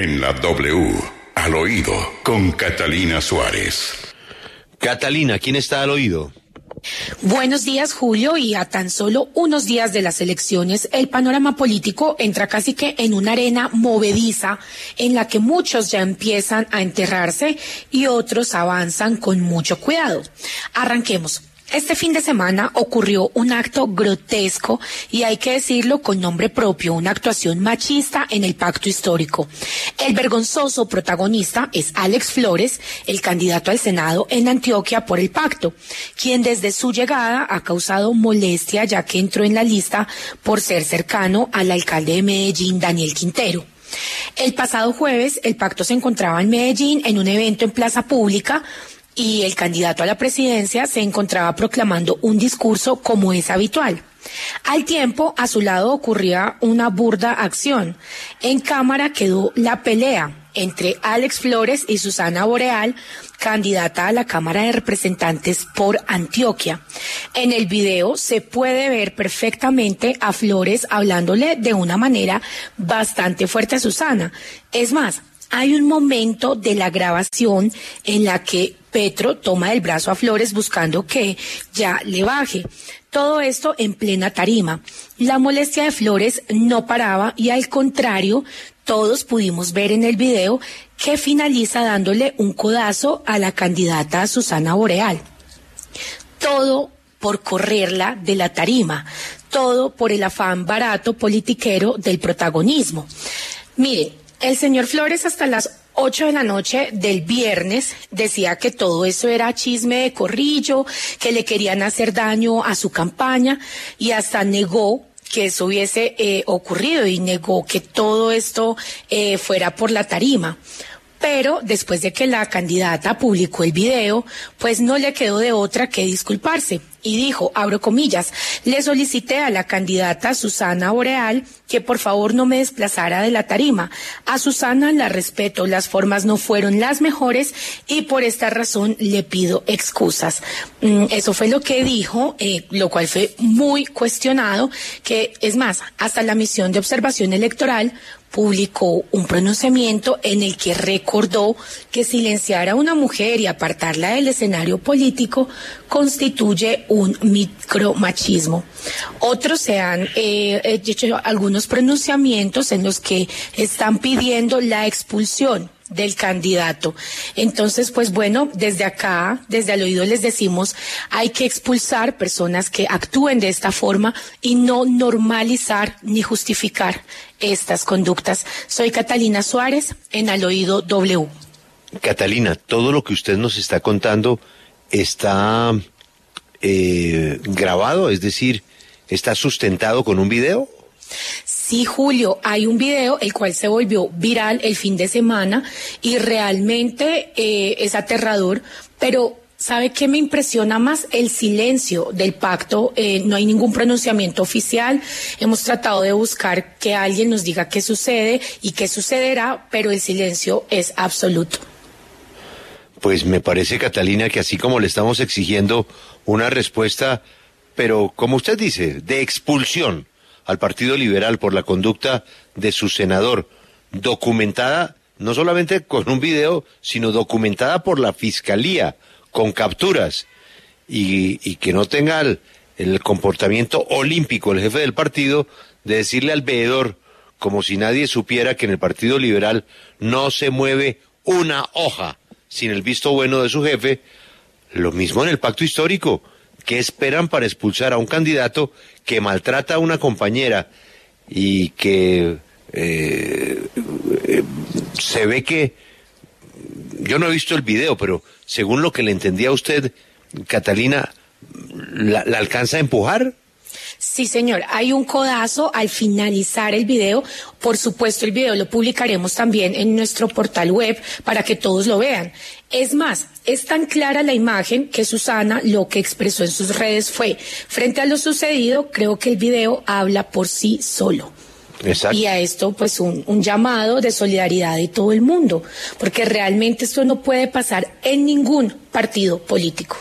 En la W, al oído, con Catalina Suárez. Catalina, ¿quién está al oído? Buenos días, Julio, y a tan solo unos días de las elecciones, el panorama político entra casi que en una arena movediza en la que muchos ya empiezan a enterrarse y otros avanzan con mucho cuidado. Arranquemos. Este fin de semana ocurrió un acto grotesco y hay que decirlo con nombre propio, una actuación machista en el pacto histórico. El vergonzoso protagonista es Alex Flores, el candidato al Senado en Antioquia por el pacto, quien desde su llegada ha causado molestia ya que entró en la lista por ser cercano al alcalde de Medellín, Daniel Quintero. El pasado jueves, el pacto se encontraba en Medellín en un evento en plaza pública y el candidato a la presidencia se encontraba proclamando un discurso como es habitual. Al tiempo, a su lado ocurría una burda acción. En cámara quedó la pelea entre Alex Flores y Susana Boreal, candidata a la Cámara de Representantes por Antioquia. En el video se puede ver perfectamente a Flores hablándole de una manera bastante fuerte a Susana. Es más, hay un momento de la grabación en la que Petro toma el brazo a Flores buscando que ya le baje. Todo esto en plena tarima. La molestia de Flores no paraba y al contrario, todos pudimos ver en el video que finaliza dándole un codazo a la candidata Susana Boreal. Todo por correrla de la tarima, todo por el afán barato politiquero del protagonismo. Mire, el señor Flores hasta las 8 de la noche del viernes decía que todo eso era chisme de corrillo, que le querían hacer daño a su campaña y hasta negó que eso hubiese eh, ocurrido y negó que todo esto eh, fuera por la tarima. Pero después de que la candidata publicó el video, pues no le quedó de otra que disculparse y dijo, abro comillas, le solicité a la candidata Susana Boreal que por favor no me desplazara de la tarima. A Susana la respeto, las formas no fueron las mejores y por esta razón le pido excusas. Mm, eso fue lo que dijo, eh, lo cual fue muy cuestionado, que es más, hasta la misión de observación electoral publicó un pronunciamiento en el que recordó que silenciar a una mujer y apartarla del escenario político constituye un micromachismo. Otros se han eh, hecho algunos pronunciamientos en los que están pidiendo la expulsión del candidato. Entonces, pues bueno, desde acá, desde al oído les decimos, hay que expulsar personas que actúen de esta forma y no normalizar ni justificar estas conductas. Soy Catalina Suárez en al oído W. Catalina, todo lo que usted nos está contando está eh, grabado, es decir, está sustentado con un video. Sí, Julio, hay un video el cual se volvió viral el fin de semana y realmente eh, es aterrador, pero ¿Sabe qué me impresiona más? El silencio del pacto. Eh, no hay ningún pronunciamiento oficial. Hemos tratado de buscar que alguien nos diga qué sucede y qué sucederá, pero el silencio es absoluto. Pues me parece, Catalina, que así como le estamos exigiendo una respuesta, pero como usted dice, de expulsión al Partido Liberal por la conducta de su senador, documentada no solamente con un video, sino documentada por la Fiscalía, con capturas, y, que no tenga el, el, comportamiento olímpico el jefe del partido de decirle al veedor, como si nadie supiera que en el Partido Liberal no se mueve una hoja sin el visto bueno de su jefe, lo mismo en el pacto histórico. ¿Qué esperan para expulsar a un candidato que maltrata a una compañera y que eh, eh, se ve que yo no he visto el video, pero según lo que le entendía a usted, Catalina, ¿la, la alcanza a empujar? Sí, señor. Hay un codazo al finalizar el video. Por supuesto, el video lo publicaremos también en nuestro portal web para que todos lo vean. Es más, es tan clara la imagen que Susana lo que expresó en sus redes fue, frente a lo sucedido, creo que el video habla por sí solo. Exacto. Y a esto, pues, un, un, llamado de solidaridad de todo el mundo, porque realmente esto no puede pasar en ningún partido político.